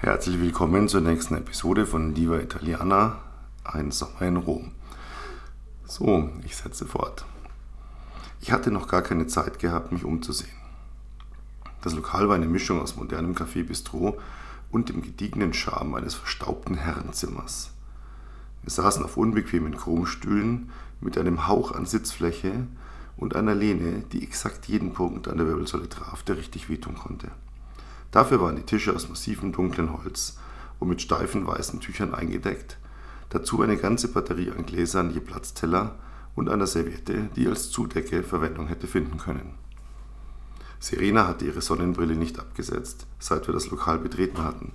Herzlich willkommen zur nächsten Episode von Diva Italiana, ein Sommer in Rom. So, ich setze fort. Ich hatte noch gar keine Zeit gehabt, mich umzusehen. Das Lokal war eine Mischung aus modernem Café Bistro und dem gediegenen Charme eines verstaubten Herrenzimmers. Wir saßen auf unbequemen Chromstühlen mit einem Hauch an Sitzfläche und einer Lehne, die exakt jeden Punkt an der Wirbelsäule traf, der richtig wehtun konnte. Dafür waren die Tische aus massivem dunklen Holz und mit steifen weißen Tüchern eingedeckt, dazu eine ganze Batterie an Gläsern je Platzteller und einer Serviette, die als Zudecke Verwendung hätte finden können. Serena hatte ihre Sonnenbrille nicht abgesetzt, seit wir das Lokal betreten hatten.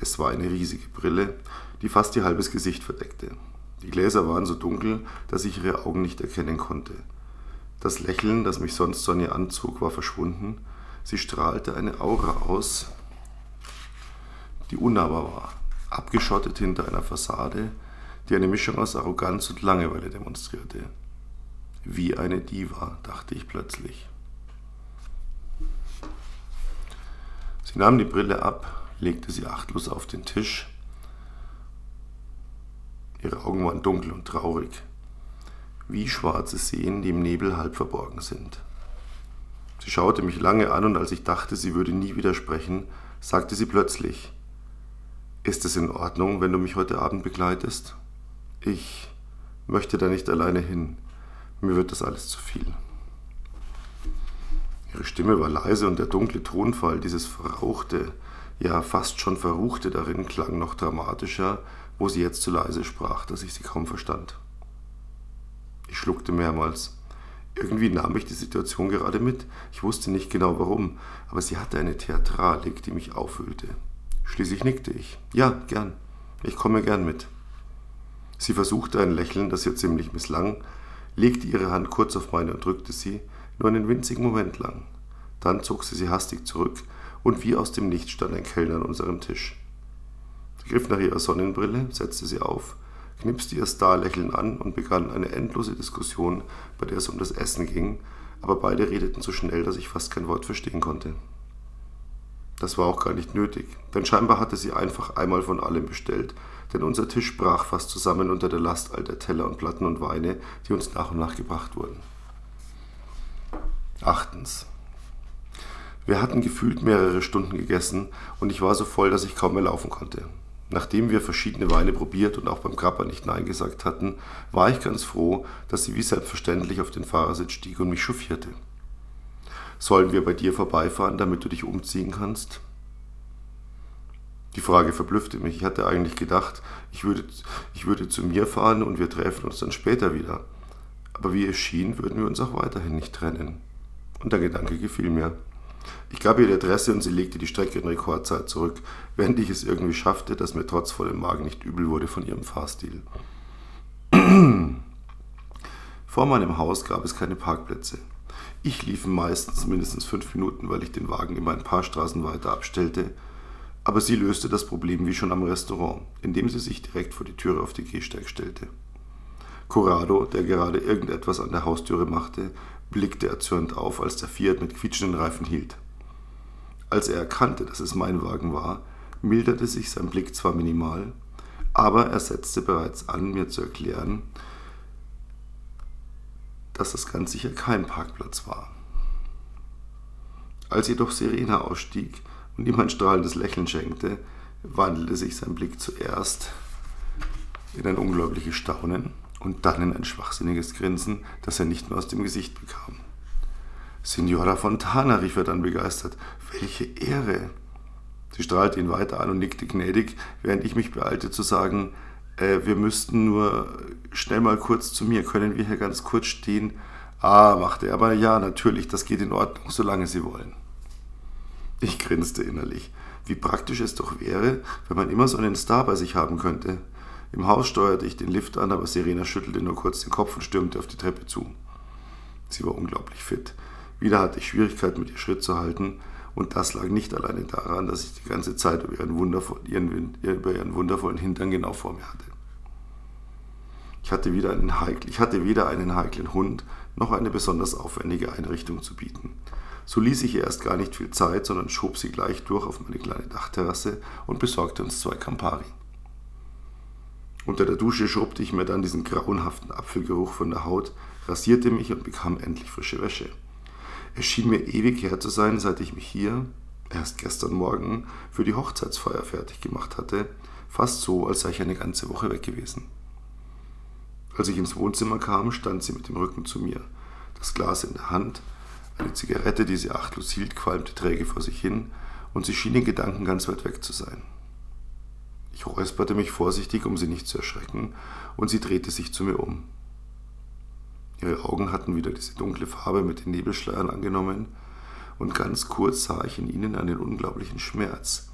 Es war eine riesige Brille, die fast ihr halbes Gesicht verdeckte. Die Gläser waren so dunkel, dass ich ihre Augen nicht erkennen konnte. Das Lächeln, das mich sonst so an ihr anzog, war verschwunden. Sie strahlte eine Aura aus, die unnahbar war, abgeschottet hinter einer Fassade, die eine Mischung aus Arroganz und Langeweile demonstrierte. Wie eine Diva, dachte ich plötzlich. Sie nahm die Brille ab, legte sie achtlos auf den Tisch. Ihre Augen waren dunkel und traurig, wie schwarze Seen, die im Nebel halb verborgen sind. Sie schaute mich lange an und als ich dachte, sie würde nie widersprechen, sagte sie plötzlich, ist es in Ordnung, wenn du mich heute Abend begleitest? Ich möchte da nicht alleine hin. Mir wird das alles zu viel. Ihre Stimme war leise und der dunkle Tonfall, dieses verrauchte, ja fast schon verruchte darin, klang noch dramatischer, wo sie jetzt zu leise sprach, dass ich sie kaum verstand. Ich schluckte mehrmals. Irgendwie nahm ich die Situation gerade mit. Ich wusste nicht genau warum, aber sie hatte eine Theatralik, die mich aufwühlte. Schließlich nickte ich. Ja, gern. Ich komme gern mit. Sie versuchte ein Lächeln, das ihr ziemlich misslang, legte ihre Hand kurz auf meine und drückte sie, nur einen winzigen Moment lang. Dann zog sie sie hastig zurück und wie aus dem Nichts stand ein Kellner an unserem Tisch. Sie griff nach ihrer Sonnenbrille, setzte sie auf, knipste ihr Starlächeln an und begann eine endlose Diskussion, bei der es um das Essen ging, aber beide redeten so schnell, dass ich fast kein Wort verstehen konnte. Das war auch gar nicht nötig, denn scheinbar hatte sie einfach einmal von allem bestellt, denn unser Tisch brach fast zusammen unter der Last all der Teller und Platten und Weine, die uns nach und nach gebracht wurden. Achtens. Wir hatten gefühlt mehrere Stunden gegessen und ich war so voll, dass ich kaum mehr laufen konnte. Nachdem wir verschiedene Weine probiert und auch beim Krapper nicht Nein gesagt hatten, war ich ganz froh, dass sie wie selbstverständlich auf den Fahrersitz stieg und mich chauffierte. Sollen wir bei dir vorbeifahren, damit du dich umziehen kannst? Die Frage verblüffte mich. Ich hatte eigentlich gedacht, ich würde, ich würde zu mir fahren und wir treffen uns dann später wieder. Aber wie es schien, würden wir uns auch weiterhin nicht trennen. Und der Gedanke gefiel mir. Ich gab ihr die Adresse und sie legte die Strecke in Rekordzeit zurück, während ich es irgendwie schaffte, dass mir trotz vollem Magen nicht übel wurde von ihrem Fahrstil. Vor meinem Haus gab es keine Parkplätze. Ich lief meistens mindestens fünf Minuten, weil ich den Wagen immer ein paar Straßen weiter abstellte, aber sie löste das Problem wie schon am Restaurant, indem sie sich direkt vor die Türe auf die Gehsteig stellte. Corrado, der gerade irgendetwas an der Haustüre machte, blickte erzürnt auf, als der Fiat mit quietschenden Reifen hielt. Als er erkannte, dass es mein Wagen war, milderte sich sein Blick zwar minimal, aber er setzte bereits an, mir zu erklären, dass das ganz sicher kein Parkplatz war. Als jedoch Serena ausstieg und ihm ein strahlendes Lächeln schenkte, wandelte sich sein Blick zuerst in ein unglaubliches Staunen und dann in ein schwachsinniges Grinsen, das er nicht mehr aus dem Gesicht bekam. Signora Fontana, rief er dann begeistert, welche Ehre! Sie strahlte ihn weiter an und nickte gnädig, während ich mich beeilte zu sagen, äh, wir müssten nur schnell mal kurz zu mir, können wir hier ganz kurz stehen? Ah, machte er, aber ja, natürlich, das geht in Ordnung, solange Sie wollen. Ich grinste innerlich. Wie praktisch es doch wäre, wenn man immer so einen Star bei sich haben könnte. Im Haus steuerte ich den Lift an, aber Serena schüttelte nur kurz den Kopf und stürmte auf die Treppe zu. Sie war unglaublich fit. Wieder hatte ich Schwierigkeiten, mit ihr Schritt zu halten, und das lag nicht alleine daran, dass ich die ganze Zeit über ihren, ihren, über ihren wundervollen Hintern genau vor mir hatte. Ich hatte, wieder einen heikl, ich hatte weder einen heiklen Hund noch eine besonders aufwendige Einrichtung zu bieten. So ließ ich ihr erst gar nicht viel Zeit, sondern schob sie gleich durch auf meine kleine Dachterrasse und besorgte uns zwei Campari. Unter der Dusche schrubbte ich mir dann diesen grauenhaften Apfelgeruch von der Haut, rasierte mich und bekam endlich frische Wäsche. Es schien mir ewig her zu sein, seit ich mich hier, erst gestern Morgen, für die Hochzeitsfeier fertig gemacht hatte, fast so, als sei ich eine ganze Woche weg gewesen. Als ich ins Wohnzimmer kam, stand sie mit dem Rücken zu mir, das Glas in der Hand, eine Zigarette, die sie achtlos hielt, qualmte träge vor sich hin, und sie schien in Gedanken ganz weit weg zu sein. Ich räusperte mich vorsichtig, um sie nicht zu erschrecken, und sie drehte sich zu mir um. Ihre Augen hatten wieder diese dunkle Farbe mit den Nebelschleiern angenommen, und ganz kurz sah ich in ihnen einen unglaublichen Schmerz,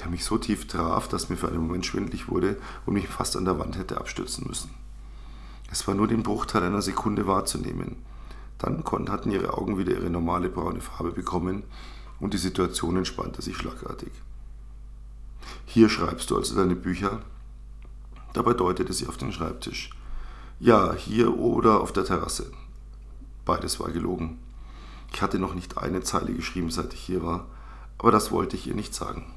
der mich so tief traf, dass mir für einen Moment schwindlig wurde und mich fast an der Wand hätte abstürzen müssen. Es war nur den Bruchteil einer Sekunde wahrzunehmen, dann hatten ihre Augen wieder ihre normale braune Farbe bekommen und die Situation entspannte sich schlagartig. Hier schreibst du also deine Bücher? Dabei deutete sie auf den Schreibtisch. Ja, hier oder auf der Terrasse. Beides war gelogen. Ich hatte noch nicht eine Zeile geschrieben, seit ich hier war, aber das wollte ich ihr nicht sagen.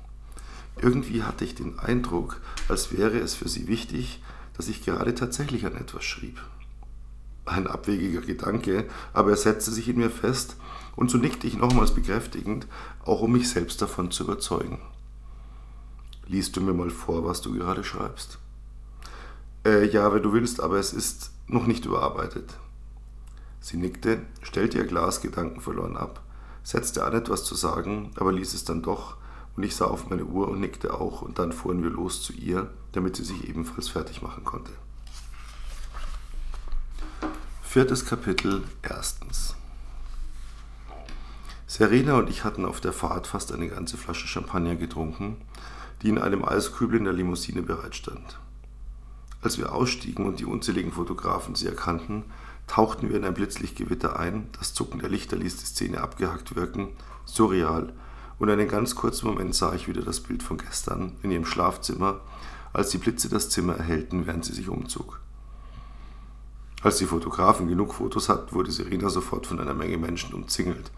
Irgendwie hatte ich den Eindruck, als wäre es für sie wichtig, dass ich gerade tatsächlich an etwas schrieb ein abwegiger Gedanke, aber er setzte sich in mir fest, und so nickte ich nochmals bekräftigend, auch um mich selbst davon zu überzeugen. Liest du mir mal vor, was du gerade schreibst? Äh, ja, wenn du willst, aber es ist noch nicht überarbeitet. Sie nickte, stellte ihr Glas gedankenverloren ab, setzte an, etwas zu sagen, aber ließ es dann doch, und ich sah auf meine Uhr und nickte auch, und dann fuhren wir los zu ihr, damit sie sich ebenfalls fertig machen konnte. Viertes Kapitel, erstens. Serena und ich hatten auf der Fahrt fast eine ganze Flasche Champagner getrunken, die in einem Eiskübel in der Limousine bereitstand. Als wir ausstiegen und die unzähligen Fotografen sie erkannten, tauchten wir in ein Blitzlichtgewitter ein, das Zucken der Lichter ließ die Szene abgehackt wirken, surreal, und einen ganz kurzen Moment sah ich wieder das Bild von gestern in ihrem Schlafzimmer, als die Blitze das Zimmer erhellten, während sie sich umzog. Als die Fotografen genug Fotos hatten, wurde Serena sofort von einer Menge Menschen umzingelt.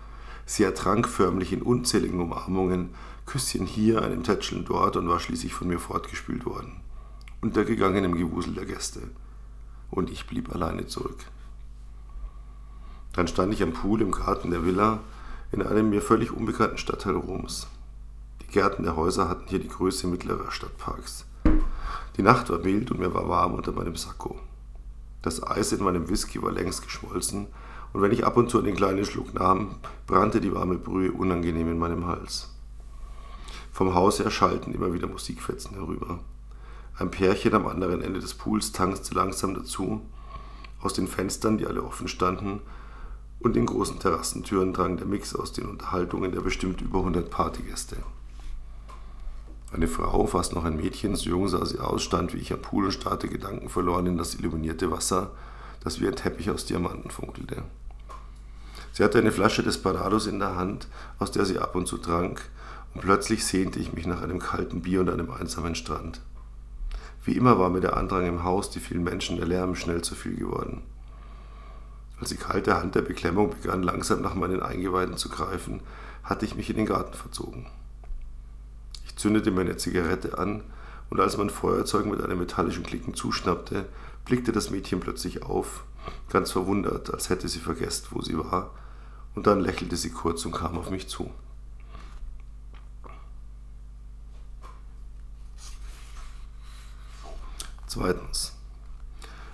Sie ertrank förmlich in unzähligen Umarmungen, Küsschen hier, einem Tätscheln dort und war schließlich von mir fortgespült worden. Untergegangen im Gewusel der Gäste. Und ich blieb alleine zurück. Dann stand ich am Pool im Garten der Villa in einem mir völlig unbekannten Stadtteil Roms. Die Gärten der Häuser hatten hier die Größe mittlerer Stadtparks. Die Nacht war mild und mir war warm unter meinem Sakko. Das Eis in meinem Whisky war längst geschmolzen, und wenn ich ab und zu einen kleinen Schluck nahm, brannte die warme Brühe unangenehm in meinem Hals. Vom Haus her schallten immer wieder Musikfetzen herüber. Ein Pärchen am anderen Ende des Pools tanzte langsam dazu. Aus den Fenstern, die alle offen standen, und den großen Terrassentüren drang der Mix aus den Unterhaltungen der bestimmt über 100 Partygäste. Eine Frau, fast noch ein Mädchen, so jung sah sie aus, stand wie ich am Pool und starrte Gedanken verloren in das illuminierte Wasser, das wie ein Teppich aus Diamanten funkelte. Sie hatte eine Flasche Desperados in der Hand, aus der sie ab und zu trank, und plötzlich sehnte ich mich nach einem kalten Bier und einem einsamen Strand. Wie immer war mir der Andrang im Haus, die vielen Menschen, der Lärm schnell zu viel geworden. Als die kalte Hand der Beklemmung begann, langsam nach meinen Eingeweiden zu greifen, hatte ich mich in den Garten verzogen zündete mir eine Zigarette an und als mein Feuerzeug mit einem metallischen Klicken zuschnappte, blickte das Mädchen plötzlich auf, ganz verwundert, als hätte sie vergessen, wo sie war, und dann lächelte sie kurz und kam auf mich zu. Zweitens.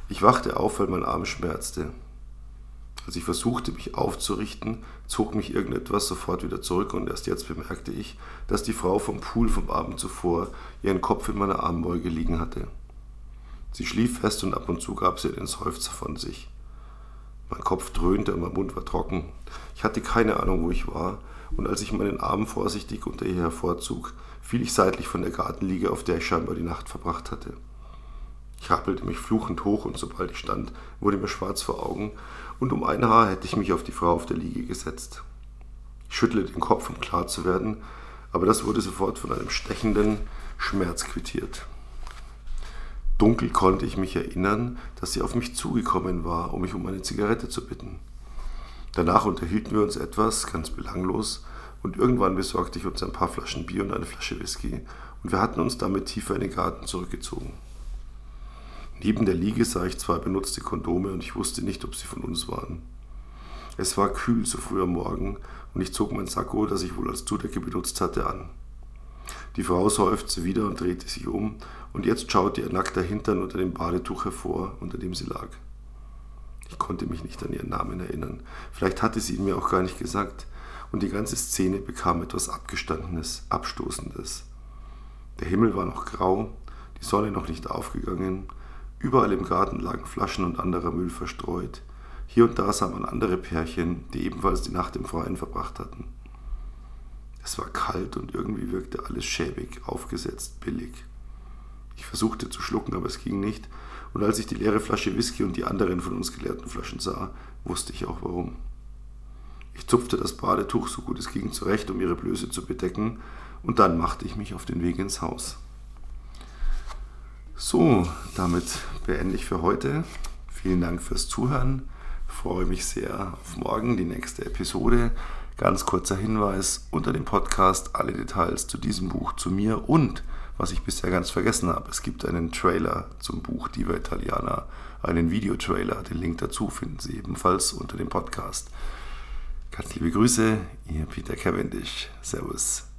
Ich wachte auf, weil mein Arm schmerzte. Als ich versuchte, mich aufzurichten, zog mich irgendetwas sofort wieder zurück und erst jetzt bemerkte ich, dass die Frau vom Pool vom Abend zuvor ihren Kopf in meiner Armbeuge liegen hatte. Sie schlief fest und ab und zu gab sie einen Seufzer von sich. Mein Kopf dröhnte und mein Mund war trocken. Ich hatte keine Ahnung, wo ich war, und als ich meinen Arm vorsichtig unter ihr hervorzog, fiel ich seitlich von der Gartenliege, auf der ich scheinbar die Nacht verbracht hatte. Ich rappelte mich fluchend hoch und sobald ich stand, wurde mir schwarz vor Augen und um ein Haar hätte ich mich auf die Frau auf der Liege gesetzt. Ich schüttelte den Kopf, um klar zu werden, aber das wurde sofort von einem stechenden Schmerz quittiert. Dunkel konnte ich mich erinnern, dass sie auf mich zugekommen war, um mich um eine Zigarette zu bitten. Danach unterhielten wir uns etwas, ganz belanglos, und irgendwann besorgte ich uns ein paar Flaschen Bier und eine Flasche Whisky, und wir hatten uns damit tiefer in den Garten zurückgezogen. Neben der Liege sah ich zwei benutzte Kondome und ich wusste nicht, ob sie von uns waren. Es war kühl so früh am Morgen und ich zog mein Sakko, das ich wohl als Zudecke benutzt hatte, an. Die Frau seufzte wieder und drehte sich um, und jetzt schaute ihr nackter Hintern unter dem Badetuch hervor, unter dem sie lag. Ich konnte mich nicht an ihren Namen erinnern. Vielleicht hatte sie ihn mir auch gar nicht gesagt, und die ganze Szene bekam etwas Abgestandenes, Abstoßendes. Der Himmel war noch grau, die Sonne noch nicht aufgegangen, überall im Garten lagen Flaschen und anderer Müll verstreut. Hier und da sah man andere Pärchen, die ebenfalls die Nacht im Freien verbracht hatten. Es war kalt und irgendwie wirkte alles schäbig, aufgesetzt, billig. Ich versuchte zu schlucken, aber es ging nicht, und als ich die leere Flasche Whisky und die anderen von uns geleerten Flaschen sah, wusste ich auch warum. Ich zupfte das Badetuch so gut es ging zurecht, um ihre Blöße zu bedecken, und dann machte ich mich auf den Weg ins Haus. So, damit beende ich für heute. Vielen Dank fürs Zuhören. Ich freue mich sehr auf morgen, die nächste Episode. Ganz kurzer Hinweis unter dem Podcast alle Details zu diesem Buch, zu mir und was ich bisher ganz vergessen habe. Es gibt einen Trailer zum Buch Diva Italiana, einen Videotrailer. Den Link dazu finden Sie ebenfalls unter dem Podcast. Ganz liebe Grüße, Ihr Peter Cavendish. Servus.